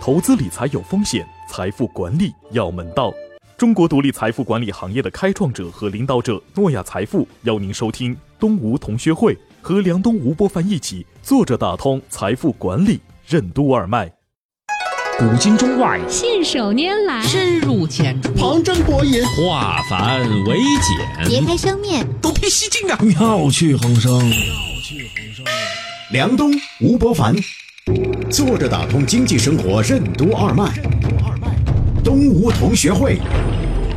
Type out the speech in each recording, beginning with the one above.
投资理财有风险，财富管理要门道。中国独立财富管理行业的开创者和领导者诺亚财富邀您收听东吴同学会，和梁东、吴伯凡一起坐着打通财富管理任督二脉。古今中外，信手拈来，深入浅出，旁征博引，化繁为简，别开生面，独辟蹊径啊！妙趣横生。梁东、吴伯凡，坐着打通经济生活任督二脉。东吴同学会，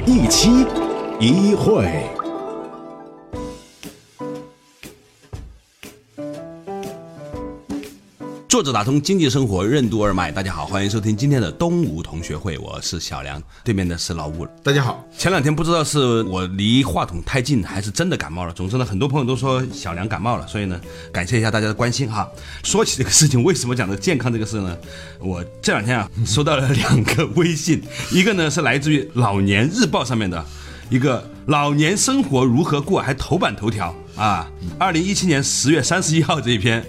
一期一会。作者打通经济生活任督二脉，大家好，欢迎收听今天的东吴同学会，我是小梁，对面的是老吴。大家好，前两天不知道是我离话筒太近，还是真的感冒了。总之呢，很多朋友都说小梁感冒了，所以呢，感谢一下大家的关心哈。说起这个事情，为什么讲的健康这个事呢？我这两天啊，收到了两个微信，一个呢是来自于《老年日报》上面的一个“老年生活如何过”，还头版头条啊，二零一七年十月三十一号这一篇。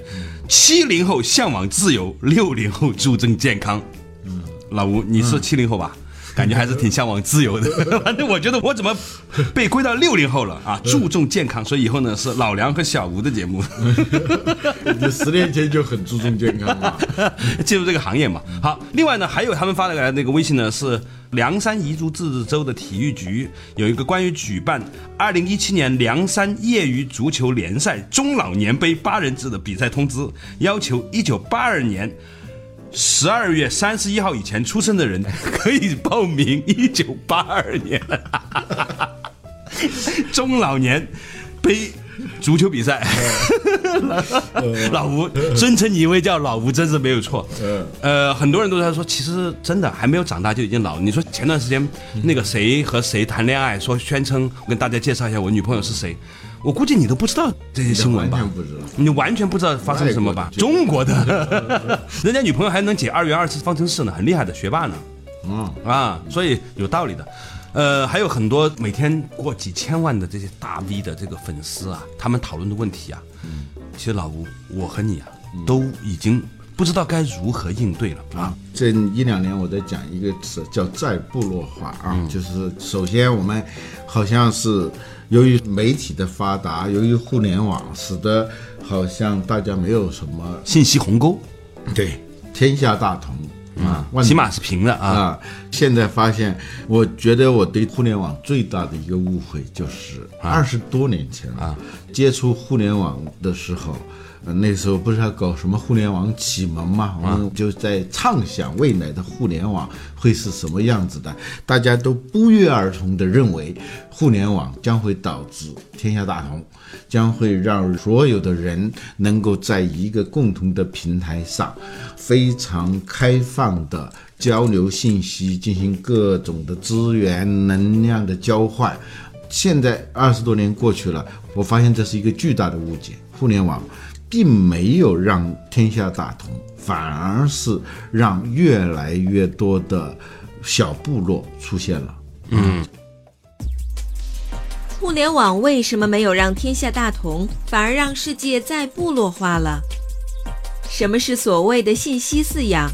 七零后向往自由，六零后注重健康。嗯，老吴，你是七零后吧？感觉还是挺向往自由的。反正我觉得我怎么被归到六零后了啊？注重健康，所以以后呢是老梁和小吴的节目。你十年前就很注重健康了，进入这个行业嘛。好，另外呢还有他们发来那个微信呢是。凉山彝族自治州的体育局有一个关于举办二零一七年凉山业余足球联赛中老年杯八人制的比赛通知，要求一九八二年十二月三十一号以前出生的人 可以报名一九八二年 中老年杯。足球比赛，老吴尊称你一位叫老吴，真是没有错。呃，很多人都在说，其实真的还没有长大就已经老。你说前段时间那个谁和谁谈恋爱，说宣称我跟大家介绍一下我女朋友是谁，我估计你都不知道这些新闻吧？完全不知道，你完全不知道发生了什么吧？中国的，人家女朋友还能解二元二次方程式呢，很厉害的学霸呢。嗯啊，所以有道理的。呃，还有很多每天过几千万的这些大 V 的这个粉丝啊，他们讨论的问题啊，其实老吴，我和你啊，都已经不知道该如何应对了啊。这一两年我在讲一个词叫再部落化啊，就是首先我们好像是由于媒体的发达，由于互联网，使得好像大家没有什么信息鸿沟，对天下大同。啊，起码是平的啊！现在发现，我觉得我对互联网最大的一个误会就是二十多年前啊，接触互联网的时候。那时候不是要搞什么互联网启蒙嘛？我们就在畅想未来的互联网会是什么样子的。大家都不约而同地认为，互联网将会导致天下大同，将会让所有的人能够在一个共同的平台上，非常开放的交流信息，进行各种的资源能量的交换。现在二十多年过去了，我发现这是一个巨大的误解，互联网。并没有让天下大同，反而是让越来越多的小部落出现了。嗯，互联网为什么没有让天下大同，反而让世界再部落化了？什么是所谓的信息饲养？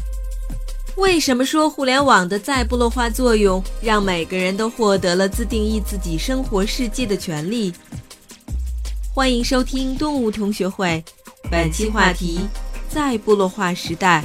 为什么说互联网的再部落化作用，让每个人都获得了自定义自己生活世界的权利？欢迎收听动物同学会。本期话题：在部落化时代，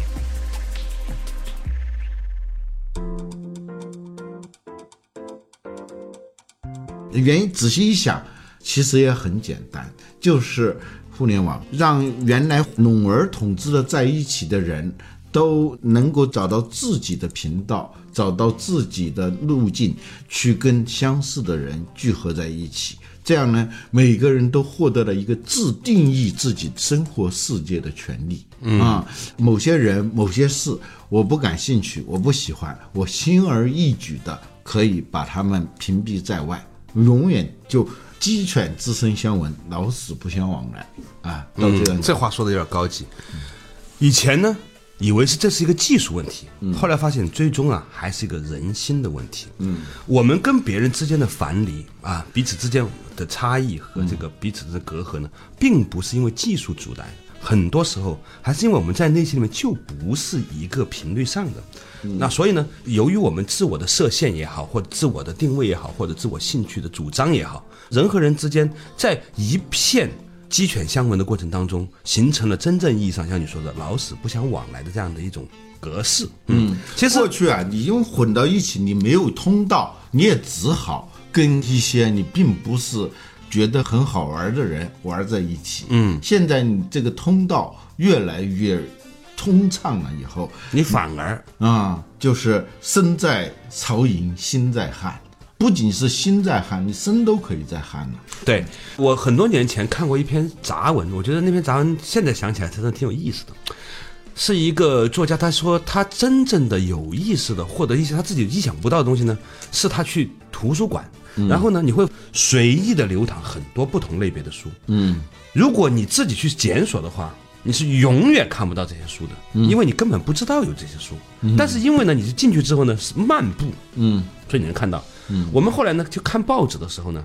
原因仔细一想，其实也很简单，就是互联网让原来笼而统治的在一起的人都能够找到自己的频道，找到自己的路径，去跟相似的人聚合在一起。这样呢，每个人都获得了一个自定义自己生活世界的权利啊。某些人、某些事，我不感兴趣，我不喜欢，我轻而易举的可以把他们屏蔽在外，永远就鸡犬之声相闻，老死不相往来啊。到这样，这话说的有点高级。以前呢？以为是这是一个技术问题，后来发现最终啊还是一个人心的问题。嗯，我们跟别人之间的樊篱啊，彼此之间的差异和这个彼此的隔阂呢，并不是因为技术阻碍，很多时候还是因为我们在内心里面就不是一个频率上的。那所以呢，由于我们自我的设限也好，或者自我的定位也好，或者自我兴趣的主张也好，人和人之间在一片鸡犬相闻的过程当中，形成了真正意义上像你说的老死不相往来的这样的一种格式。嗯，其实过去啊，你因为混到一起，你没有通道，你也只好跟一些你并不是觉得很好玩的人玩在一起。嗯，现在你这个通道越来越通畅了以后，你反而啊、就是身在曹营心在汉，不仅是心在喊，你身都可以在喊了。对我很多年前看过一篇杂文，我觉得那篇杂文现在想起来真的挺有意思的。是一个作家，他说他真正的有意识的获得一些他自己意想不到的东西呢，是他去图书馆，然后呢，你会随意的流淌很多不同类别的书。嗯，如果你自己去检索的话，你是永远看不到这些书的，因为你根本不知道有这些书。但是因为呢，你是进去之后呢，是漫步，嗯，所以你能看到。嗯，我们后来呢，就看报纸的时候呢，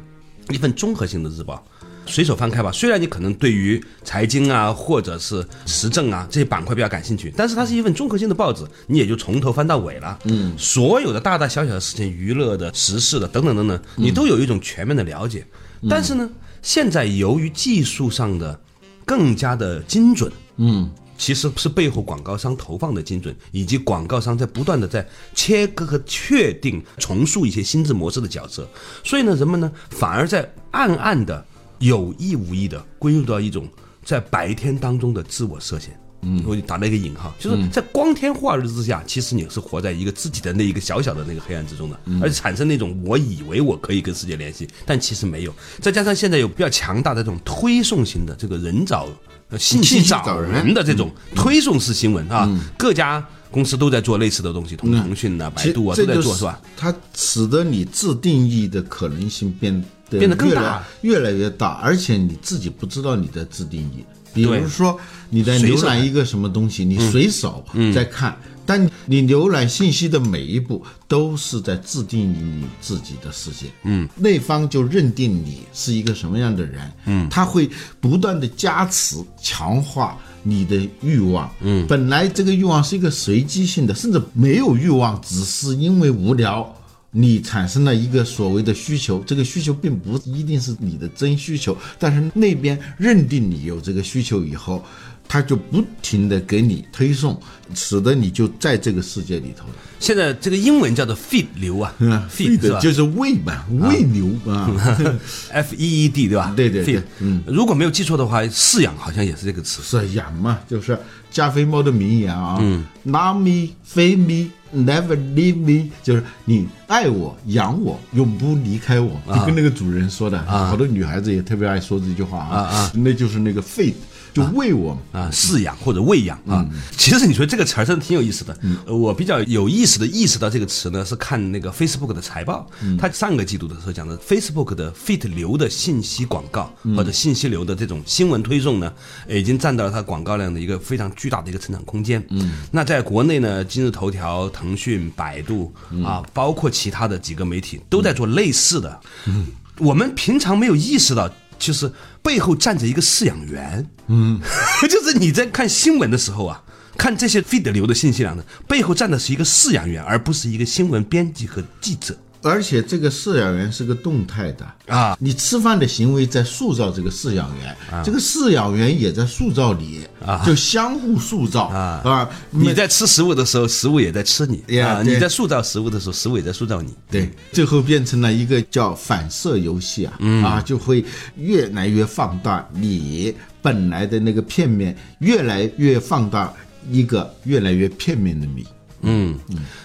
一份综合性的日报。随手翻开吧，虽然你可能对于财经啊，或者是时政啊这些板块比较感兴趣，但是它是一份综合性的报纸，你也就从头翻到尾了。嗯，所有的大大小小的事情、娱乐的、时事的等等等等，你都有一种全面的了解。但是呢，现在由于技术上的更加的精准，嗯，其实是背后广告商投放的精准，以及广告商在不断的在切割和确定、重塑一些心智模式的角色。所以呢，人们呢反而在暗暗的、有意无意的归入到一种在白天当中的自我设限。嗯，我就打了一个引号，就是在光天化日之下，其实你是活在一个自己的那一个小小的那个黑暗之中的，而且产生那种我以为我可以跟世界联系，但其实没有。再加上现在有比较强大的这种推送型的这个人找呃信息找找人人的这种推送式新闻啊，各家公司都在做类似的东西，腾腾讯啊、百度啊都在做，是吧？？它使得你自定义的可能性变得变得更越大越来越大，而且你自己不知道你在自定义。比如说，你在浏览一个什么东西，你随手在看，但你浏览信息的每一步都是在自定义你自己的世界。嗯，那方就认定你是一个什么样的人。嗯，他会不断的加持、强化你的欲望。嗯，本来这个欲望是一个随机性的，甚至没有欲望，只是因为无聊。你产生了一个所谓的需求，这个需求并不一定是你的真需求，但是那边认定你有这个需求以后，他就不停的给你推送，使得你就在这个世界里头了。现在这个英文叫做 feed 流啊，feed？就是喂嘛，喂牛啊，F E E D 对吧？对对对 feed 嗯，如果没有记错的话，饲养好像也是这个词。是养嘛，就是加菲猫的名言啊，嗯，love me, feed me, never leave me，就是你爱我、养我，永不离开我，就跟那个主人说的，好多女孩子也特别爱说这句话啊，啊那就是那个 feed，就喂我嘛。啊，饲养或者喂养啊，其实你说这个词儿真的挺有意思的。呃我比较有意思的意识到这个词呢，是看那个 Facebook 的财报，它上个季度的时候讲的 Facebook 的 feed 流的信息广告或者信息流的这种新闻推送呢，已经占到了它广告量的一个非常巨大的一个成长空间。嗯，那在国内呢，今日头条、腾讯、百度啊，包括其他的几个媒体都在做类似的。嗯，我们平常没有意识到。就是背后站着一个饲养员，嗯 就是你在看新闻的时候啊，看这些 feed 流的信息量的背后站的是一个饲养员，而不是一个新闻编辑和记者。而且这个饲养员是个动态的啊，你吃饭的行为在塑造这个饲养员，这个饲养员也在塑造你啊，就相互塑造啊啊。你在吃食物的时候，食物也在吃你啊；呀你在塑造食物的时候，食物也在塑造你。对，最后变成了一个叫反射游戏啊，啊，就会越来越放大你本来的那个片面，越来越放大一个越来越片面的你。嗯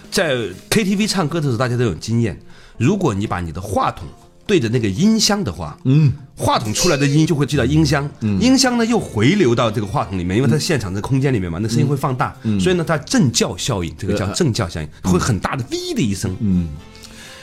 在 KTV 唱歌的时候，大家都有经验。如果你把你的话筒对着那个音箱的话，嗯，话筒出来的音就会进到音箱，音箱呢又回流到这个话筒里面，因为它现场在空间里面嘛，那声音会放大，所以呢，它正教效应，这个叫正教效应，会很大的哔的一声。嗯，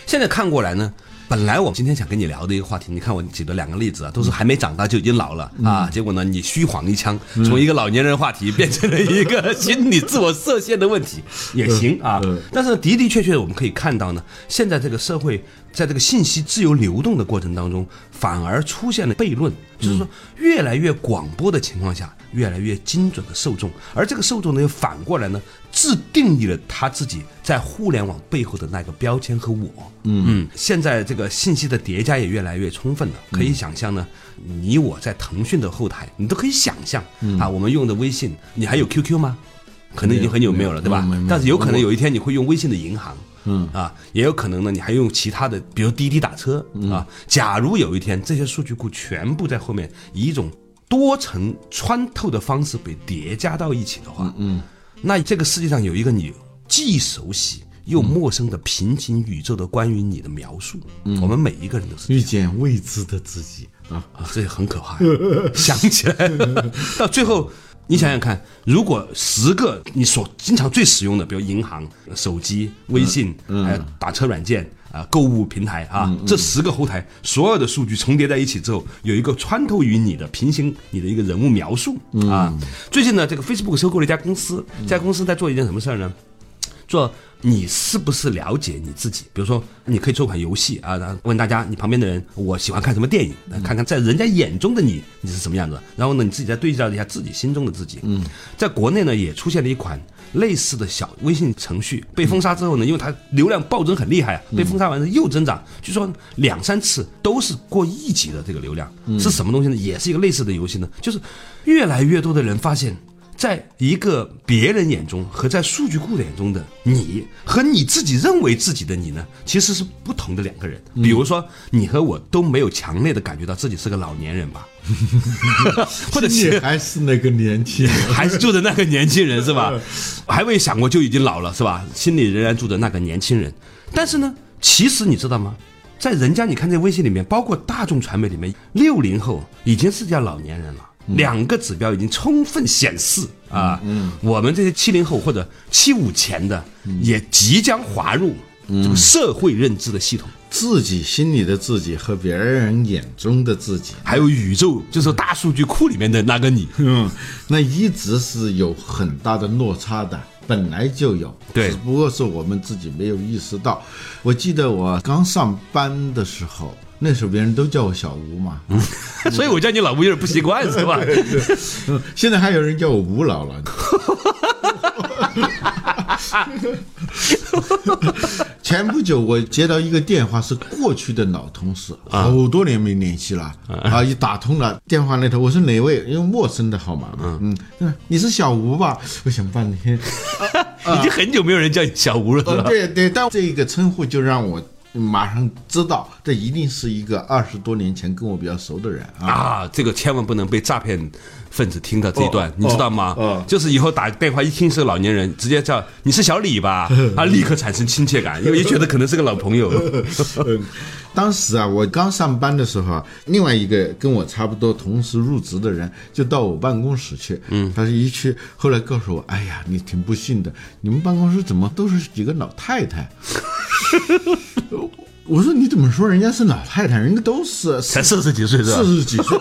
现在看过来呢。本来我今天想跟你聊的一个话题，你看我举的两个例子啊，都是还没长大就已经老了啊。结果呢，你虚晃一枪，从一个老年人话题变成了一个心理自我设限的问题，也行啊。但是的的确确，我们可以看到呢，现在这个社会在这个信息自由流动的过程当中，反而出现了悖论，就是说越来越广播的情况下，越来越精准的受众，而这个受众呢，又反过来呢，自定义了他自己在互联网背后的那个标签和我。嗯，现在这个信息的叠加也越来越充分了，可以想象呢，你我在腾讯的后台，你都可以想象啊，我们用的微信，你还有 QQ 吗？可能已经很久没有了，对吧？但是有可能有一天你会用微信的银行。嗯。啊，也有可能呢，你还用其他的，比如滴滴打车啊。假如有一天这些数据库全部在后面以一种多层穿透的方式被叠加到一起的话，嗯，那这个世界上有一个你既熟悉又陌生的平行宇宙的关于你的描述，我们每一个人都是遇见未知的自己。啊，啊，这很可怕。想起来，到最后，你想想看，如果十个你所经常最使用的，比如银行、手机、微信，还有打车软件啊、购物平台啊，这十个后台所有的数据重叠在一起之后，有一个穿透于你的平行你的一个人物描述啊。最近呢，这个 Facebook 收购了一家公司，这家公司在做一件什么事儿呢？做你是不是了解你自己？比如说，你可以做款游戏啊，然后问大家你旁边的人，我喜欢看什么电影，看看在人家眼中的你你是什么样子。然后呢，你自己再对照一下自己心中的自己。嗯，在国内呢，也出现了一款类似的小微信程序，被封杀之后呢，因为它流量暴增很厉害啊，被封杀完之后又增长，据说两三次都是过亿级的这个流量。是什么东西呢？也是一个类似的游戏呢，就是越来越多的人发现。在一个别人眼中和在数据库眼中的你，和你自己认为自己的你呢，其实是不同的两个人。比如说，你和我都没有强烈的感觉到自己是个老年人吧，或者你还是那个年轻人，还是住的那个年轻人是吧？还未想过就已经老了是吧？心里仍然住着那个年轻人。但是呢，其实你知道吗？在人家你看这微信里面，包括大众传媒里面，六零后已经是叫老年人了。两个指标已经充分显示啊，我们这些七零后或者七五前的，也即将滑入这个社会认知的系统，自己心里的自己和别人眼中的自己，还有宇宙，就是大数据库里面的那个你。嗯，那一直是有很大的落差的，本来就有，对。只不过是我们自己没有意识到。我记得我刚上班的时候，那时候别人都叫我小吴嘛，所以我叫你老吴有点不习惯，是吧？嗯现在还有人叫我吴老了。前不久我接到一个电话，是过去的老同事，好多年没联系了啊！一打通了电话那头，我说哪位？因为陌生的号码嘛，嗯，嗯你是小吴吧？我想半天，已经很久没有人叫你小吴了？对对，但这个称呼就让我马上知道，这一定是一个二十多年前跟我比较熟的人啊。啊，这个千万不能被诈骗分子听到这一段，哦你知道吗？哦就是以后打电话一听是个老年人，直接叫你是小李吧，他 立刻产生亲切感，因为觉得可能是个老朋友。当时啊，我刚上班的时候啊，另外一个跟我差不多同时入职的人就到我办公室去，嗯，他是一去，后来告诉我，哎呀，你挺不幸的，你们办公室怎么都是几个老太太？我说你怎么说人家是老太太，人家都是才四十几岁是吧？四十几岁，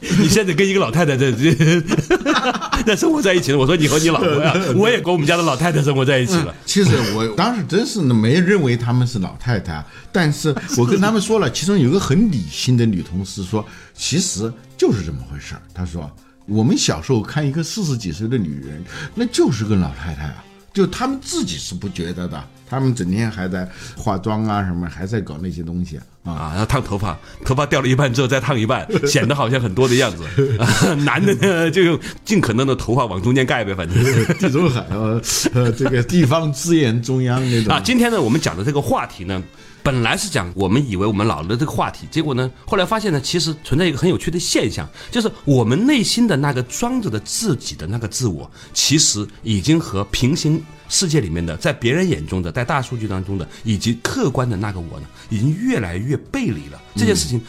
你现在跟一个老太太在这 在生活在一起了，我说你和你老婆呀，我也跟我们家的老太太生活在一起了。其实我当时真是没认为他们是老太太，但是我跟他们说了，其中有个很理性的女同事说，其实就是这么回事儿。她说，我们小时候看一个四十几岁的女人，那就是个老太太啊，就他们自己是不觉得的，他们整天还在化妆啊什么，还在搞那些东西啊。啊，然后烫头发，头发掉了一半之后再烫一半，显得好像很多的样子。啊 男的呢，就用尽可能的头发往中间盖呗，反正。地中海呃呃这个地方资源中央那种啊，今天呢，我们讲的这个话题呢，本来是讲我们以为我们老了的这个话题，结果呢，后来发现呢，其实存在一个很有趣的现象，就是我们内心的那个装着的自己的那个自我，其实已经和平行世界里面的，在别人眼中的，在大数据当中的，以及客观的那个我呢，已经越来越背离了。这件事情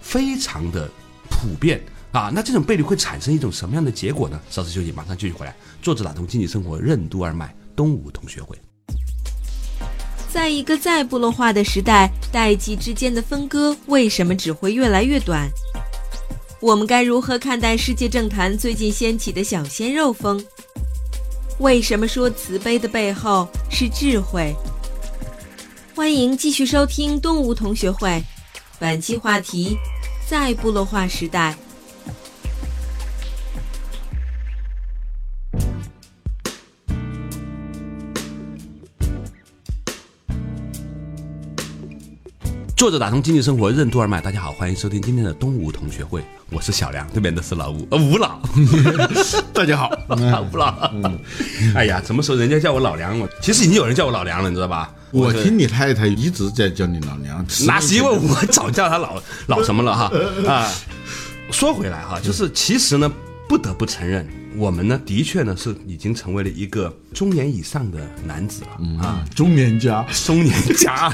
非常的普遍。啊，那这种背离会产生一种什么样的结果呢？稍事休息，马上继续回来。作者打通经济生活任督二脉，东吴同学会。在一个再部落化的时代，代际之间的分割为什么只会越来越短？我们该如何看待世界政坛最近掀起的小鲜肉风？为什么说慈悲的背后是智慧？欢迎继续收听东吴同学会，本期话题在部落化时代。作者打通经济生活任督二脉，大家好，欢迎收听今天的东吴同学会，我是小梁，对面的是老吴，呃，吴老，大家好，吴老，哎呀，什么时候人家叫我老梁，我其实已经有人叫我老梁了，你知道吧？我听你太太一直在叫你老梁，那是因为我早叫他老 老什么了哈？啊。说回来哈，就是其实呢，不得不承认，我们呢的确呢是已经成为了一个中年以上的男子了啊，中年家，中年家。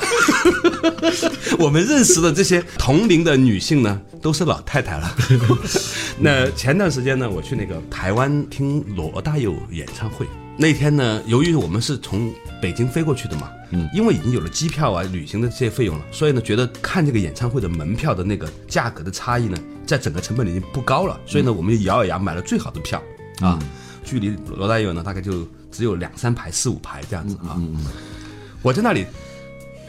我们认识的这些同龄的女性呢，都是老太太了。那前段时间呢，我去那个台湾听罗大佑演唱会。那天呢，由于我们是从北京飞过去的嘛，嗯，因为已经有了机票啊、旅行的这些费用了，所以呢，觉得看这个演唱会的门票的那个价格的差异呢，在整个成本里已经不高了，所以呢，我们就咬咬牙买了最好的票啊，距离罗大佑呢大概就只有两三排、四五排这样子啊。我在那里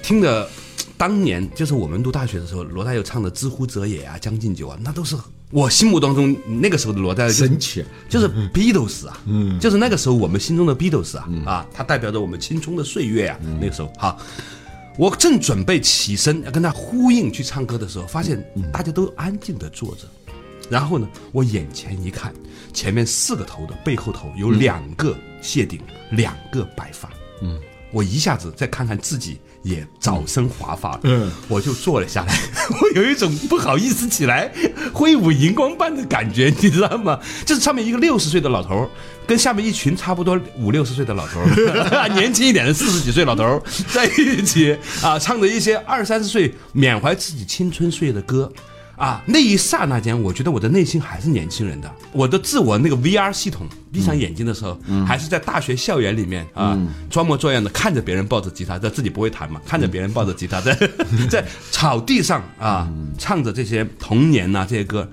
听着，当年就是我们读大学的时候，罗大佑唱的《知乎者也》啊，《将进酒》啊，那都是我心目当中那个时候的罗大佑就神奇，就是 Beatles 啊，嗯，就是那个时候我们心中的 Beatles 啊，啊，它代表着我们青春的岁月啊，那个时候。哈。我正准备起身要跟他呼应去唱歌的时候，发现大家都安静的坐着，然后呢，我眼前一看，前面四个头的背后头有两个谢顶，两个白发，嗯，我一下子再看看自己也早生华发了，嗯，我就坐了下来，我有一种不好意思起来挥舞荧光棒的感觉，你知道吗？就是上面一个六十岁的老头儿，跟下面一群差不多五六十岁的老头儿，年轻一点的四十几岁老头儿 在一起啊，唱着一些二三十岁缅怀自己青春岁月的歌。啊，那一刹那间，我觉得我的内心还是年轻人的。我的自我那个 VR 系统，闭上眼睛的时候，还是在大学校园里面啊，装模作样的看着别人抱着吉他，在自己不会弹嘛，看着别人抱着吉他在 在草地上啊，唱着这些童年呐、这些歌，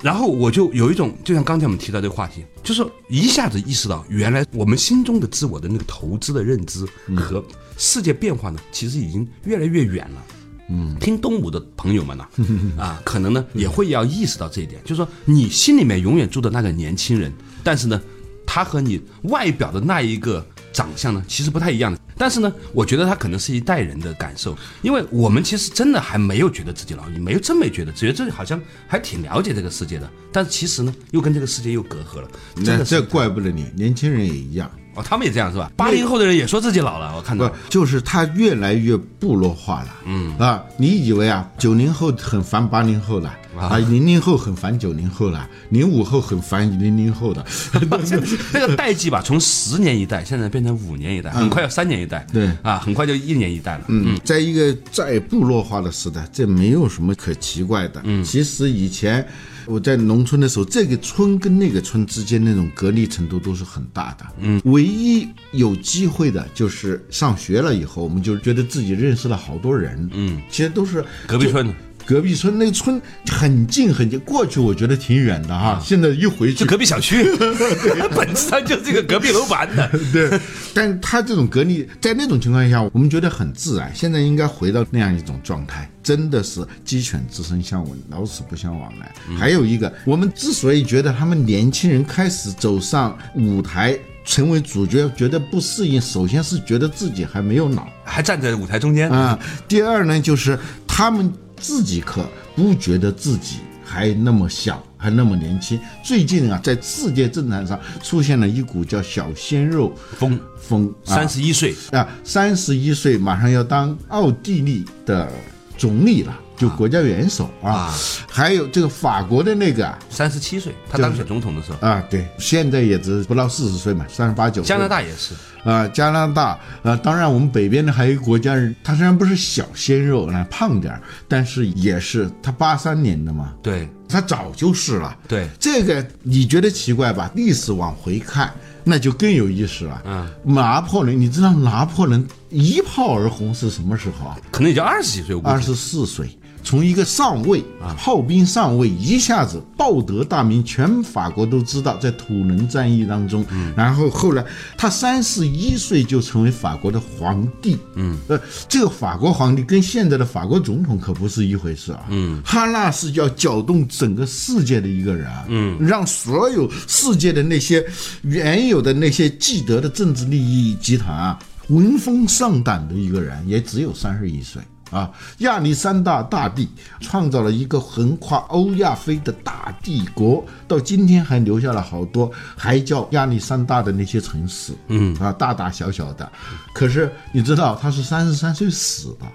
然后我就有一种，就像刚才我们提到这个话题，就是一下子意识到，原来我们心中的自我的那个投资的认知和世界变化呢，其实已经越来越远了。嗯，听东吴的朋友们呢、啊，可能呢也会要意识到这一点，就是说你心里面永远住的那个年轻人，但是呢，他和你外表的那一个长相呢，其实不太一样的。但是呢，我觉得他可能是一代人的感受，因为我们其实真的还没有觉得自己老，你没有真没觉得，觉得自己好像还挺了解这个世界的，但是其实呢，又跟这个世界又隔阂了。真的是那这怪不得你，年轻人也一样。哦，他们也这样是吧？八零后的人也说自己老了，我看不到。，就是他越来越部落化了。嗯啊，你以为啊，九零后很烦八零后了啊，零零后很烦九零后了，零五后很烦零零后的。那个代际吧，从十年一代现在变成五年一代，很快要三年一代。对啊，很快就一年一代了。嗯，在一个再部落化的时代，这没有什么可奇怪的。嗯，其实以前我在农村的时候，这个村跟那个村之间那种隔离程度都是很大的。嗯，唯一有机会的就是上学了以后，我们就觉得自己认识了好多人。嗯，其实都是隔壁村的，隔壁村那个村很近很近，过去我觉得挺远的哈，现在一回去就隔壁小区，本质上就是这个隔壁楼盘的。对，但他这种隔离，在那种情况下，我们觉得很自然。现在应该回到那样一种状态，真的是鸡犬之声相闻，老死不相往来。还有一个，我们之所以觉得他们年轻人开始走上舞台。成为主角觉得不适应，首先是觉得自己还没有老还站在舞台中间啊。第二呢，就是他们自己可不觉得自己还那么小，还那么年轻。最近啊，在世界政坛上出现了一股叫“小鲜肉风风”，三十一岁啊，三十一岁马上要当奥地利的总理了。就国家元首啊，啊还有这个法国的那个三十七岁，他当选总统的时候啊，对，现在也只不到四十岁嘛，三十八九。加拿大也是啊，加拿大啊，当然我们北边的还有一个国家，他虽然不是小鲜肉，那胖点儿，但是也是他八三年的嘛，对，他早就是了。对，这个你觉得奇怪吧？历史往回看。那就更有意思了。嗯，拿破仑，你知道拿破仑一炮而红是什么时候啊？可能也就二十几岁，二十四岁。从一个上尉啊，炮兵上尉，一下子报得大名，全法国都知道，在土伦战役当中，然后后来他三十一岁就成为法国的皇帝，嗯，呃，这个法国皇帝跟现在的法国总统可不是一回事啊，嗯，他那是要搅动整个世界的一个人，嗯，让所有世界的那些原有的那些既得的政治利益集团啊，闻风丧胆的一个人，也只有三十一岁。啊，亚历山大大帝创造了一个横跨欧亚非的大帝国，到今天还留下了好多还叫亚历山大的那些城市，嗯啊，大大小小的。可是你知道他是三十三岁死的。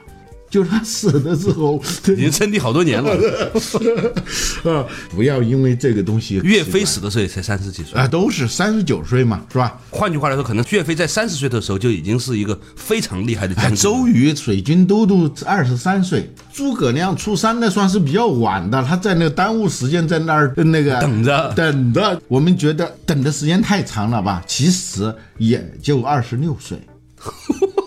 就是他死的时候，已经称帝好多年了 啊！不要因为这个东西。岳飞死的时候也才三十几岁啊，都是三十九岁嘛，是吧？换句话来说，可能岳飞在三十岁的时候就已经是一个非常厉害的将军。周瑜水军都督二十三岁，诸葛亮出山那算是比较晚的，他在那耽误时间，在那儿那个等着等着。我们觉得等的时间太长了吧？其实也就二十六岁。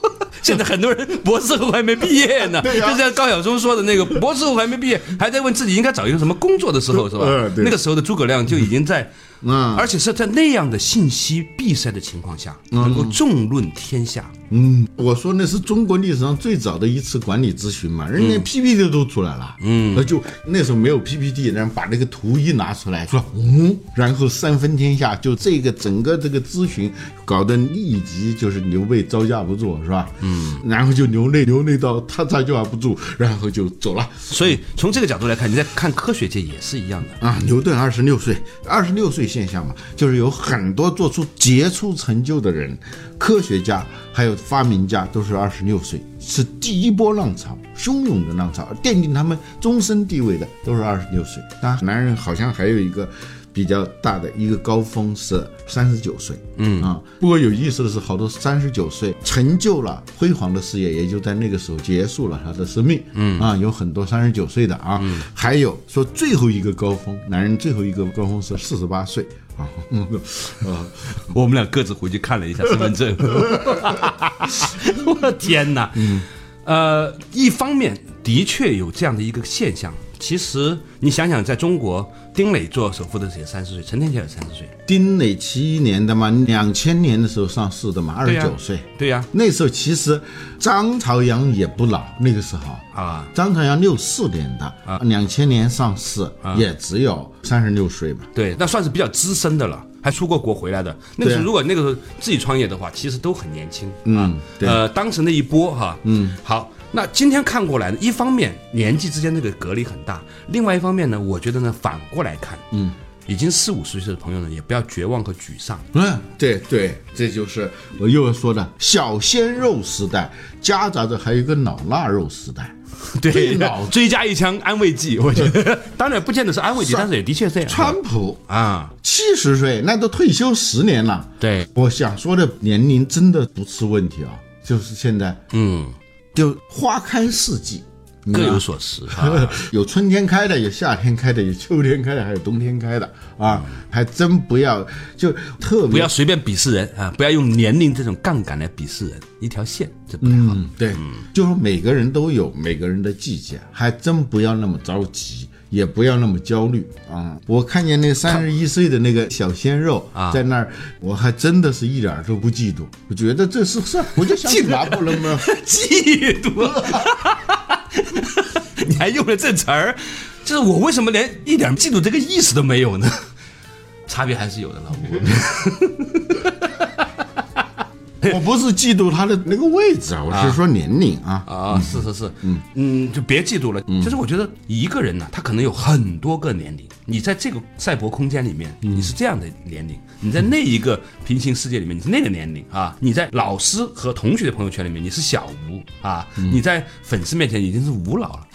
现在很多人博士后还没毕业呢，就像高晓松说的那个博士后还没毕业，还在问自己应该找一个什么工作的时候，是吧？那个时候的诸葛亮就已经在。嗯，而且是在那样的信息闭塞的情况下，能够众论天下。嗯，我说那是中国历史上最早的一次管理咨询嘛，人家 PPT 都出来了。嗯，那就那时候没有 PPT，然后把那个图一拿出来，说嗯，然后三分天下，就这个整个这个咨询搞得立即就是刘备招架不住，是吧？嗯，然后就流泪流泪到他招架不住，然后就走了。所以从这个角度来看，你在看科学界也是一样的啊。牛顿二十六岁，二十六岁。现象嘛，就是有很多做出杰出成就的人，科学家还有发明家都是二十六岁，是第一波浪潮，汹涌的浪潮，奠定他们终身地位的都是二十六岁。当然，男人好像还有一个比较大的一个高峰是三十九岁，嗯啊。不过有意思的是，好多三十九岁成就了辉煌的事业，也就在那个时候结束了他的生命，嗯啊，有很多三十九岁的啊，还有说最后一个高峰，男人最后一个高峰是四十八岁。啊，我们俩各自回去看了一下身份证，我的天哪！嗯，呃，一方面的确有这样的一个现象。其实你想想，在中国，丁磊做首富的时候三十岁，陈天桥也三十岁。丁磊七一年的嘛，两千年的时候上市的嘛，二十九岁。对呀，那时候其实张朝阳也不老，那个时候啊，张朝阳六四年的啊，两千年上市也只有三十六岁嘛。对，那算是比较资深的了，还出过国回来的。那个时候如果那个时候自己创业的话，其实都很年轻。嗯，呃，当时那一波哈，嗯，好。那今天看过来呢，一方面年纪之间这个隔离很大，另外一方面呢，我觉得呢，反过来看，嗯，已经四五十岁的朋友呢，也不要绝望和沮丧。嗯，对对，这就是我又要说的小鲜肉时代，夹杂着还有一个老腊肉时代。对，追加一枪安慰剂，我觉得 当然不见得是安慰剂，但是也的确这样。川普啊，七十岁那都退休十年了。对，我想说的年龄真的不是问题啊，就是现在，嗯。就花开四季，各有所食，有春天开的，有夏天开的，有秋天开的，还有冬天开的啊！还真不要就特别不要随便鄙视人啊！不要用年龄这种杠杆来鄙视人，一条线这不太好。对，就说每个人都有每个人的季节，还真不要那么着急。也不要那么焦虑啊！我看见那三十一岁的那个小鲜肉啊，在那儿，我还真的是一点都不嫉妒。我觉得这是是，我就想起拿破仑吗？嫉妒，你还用了这词儿，就是我为什么连一点嫉妒这个意思都没有呢？差别还是有的，老吴。我不是嫉妒他的那个位置啊，我是说年龄啊啊，是是是，嗯嗯，就别嫉妒了。其实我觉得一个人呢，他可能有很多个年龄。你在这个赛博空间里面，你是这样的年龄；你在那一个平行世界里面，你是那个年龄啊。你在老师和同学的朋友圈里面，你是小吴啊。你在粉丝面前已经是吴老了。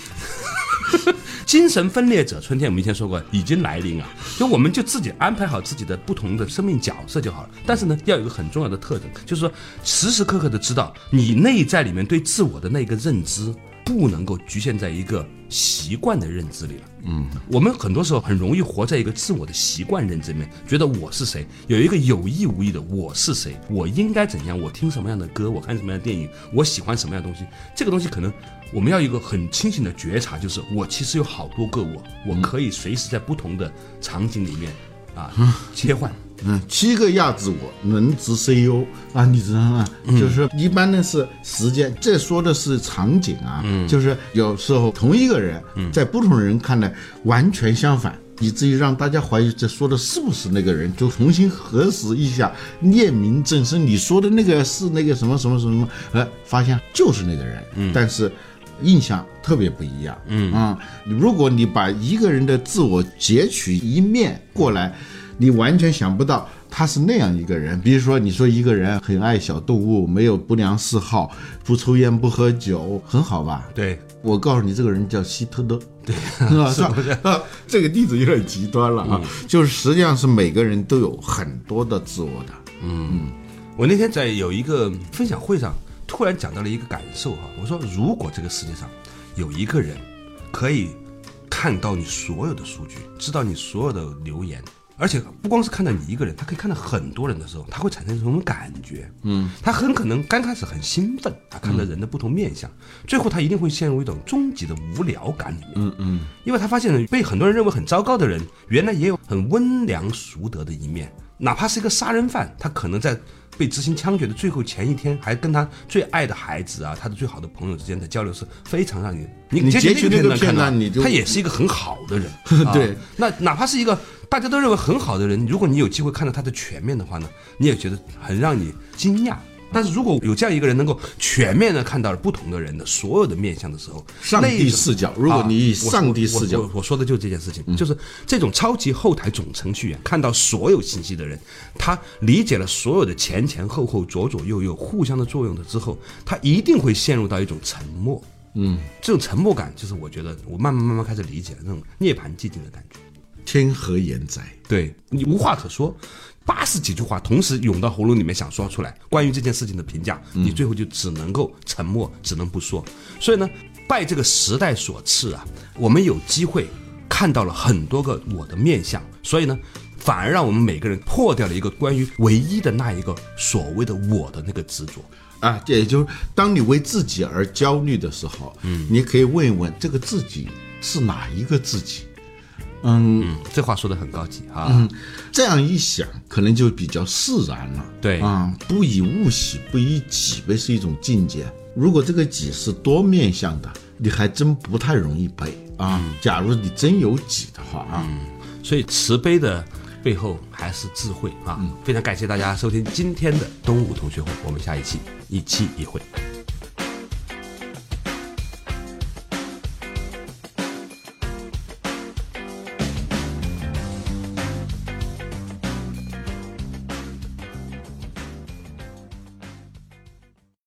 精神分裂者，春天我们以前说过已经来临啊，就我们就自己安排好自己的不同的生命角色就好了。但是呢，要有一个很重要的特征，就是说时时刻刻的知道你内在里面对自我的那个认知不能够局限在一个习惯的认知里了。嗯，我们很多时候很容易活在一个自我的习惯认知里面，觉得我是谁，有一个有意无意的我是谁，我应该怎样，我听什么样的歌，我看什么样的电影，我喜欢什么样的东西，这个东西可能我们要有一个很清醒的觉察，就是我其实有好多个我，我可以随时在不同的场景里面啊切换。嗯，七个亚子我，能值 CEO 啊，你知道吗？就是一般呢是时间，这说的是场景啊，就是有时候同一个人，在不同人看来完全相反。以至于让大家怀疑这说的是不是那个人，就重新核实一下，验明正身。你说的那个是那个什么什么什么？呃，发现就是那个人，嗯，但是印象特别不一样，嗯啊。如果你把一个人的自我截取一面过来，你完全想不到他是那样一个人。比如说，你说一个人很爱小动物，没有不良嗜好，不抽烟不喝酒，很好吧？对，我告诉你，这个人叫希特勒。是吧？是吧？啊，这个例子有点极端了啊！就是实际上是每个人都有很多的自我的。嗯，我那天在有一个分享会上，突然讲到了一个感受哈。我说，如果这个世界上有一个人可以看到你所有的数据，知道你所有的留言。而且不光是看到你一个人，他可以看到很多人的时候，他会产生一种感觉，嗯，他很可能刚开始很兴奋，他看到人的不同面相，最后他一定会陷入一种终极的无聊感里面，嗯嗯，因为他发现被很多人认为很糟糕的人，原来也有很温良淑德的一面，哪怕是一个杀人犯，他可能在被执行枪决的最后前一天，还跟他最爱的孩子啊，他的最好的朋友之间的交流是非常让你你截取那个片段，你就他也是一个很好的人，对，那哪怕是一个。大家都认为很好的人，如果你有机会看到他的全面的话呢，你也觉得很让你惊讶。但是如果有这样一个人能够全面的看到不同的人的所有的面相的时候，上帝视角，如果你以上帝视角，我说的就是这件事情，就是这种超级后台总程序员看到所有信息的人，他理解了所有的前前后后、左左右右互相的作用的之后，他一定会陷入到一种沉默。嗯，这种沉默感，就是我觉得我慢慢慢慢开始理解了那种涅槃寂静的感觉。天何言哉？对你无话可说，八十几句话同时涌到喉咙里面想说出来，关于这件事情的评价，你最后就只能够沉默，只能不说。所以呢，拜这个时代所赐啊，我们有机会看到了很多个我的面相，所以呢，反而让我们每个人破掉了一个关于唯一的那一个所谓的我的那个执着啊。也就是当你为自己而焦虑的时候，嗯，你可以问一问这个自己是哪一个自己。嗯，这话说的很高级啊。嗯，这样一想，可能就比较释然了。对啊，不以物喜，不以己悲是一种境界。如果这个己是多面向的，你还真不太容易悲啊。假如你真有己的话啊，所以慈悲的背后还是智慧啊。非常感谢大家收听今天的东吴同学会，我们下一期一期一会。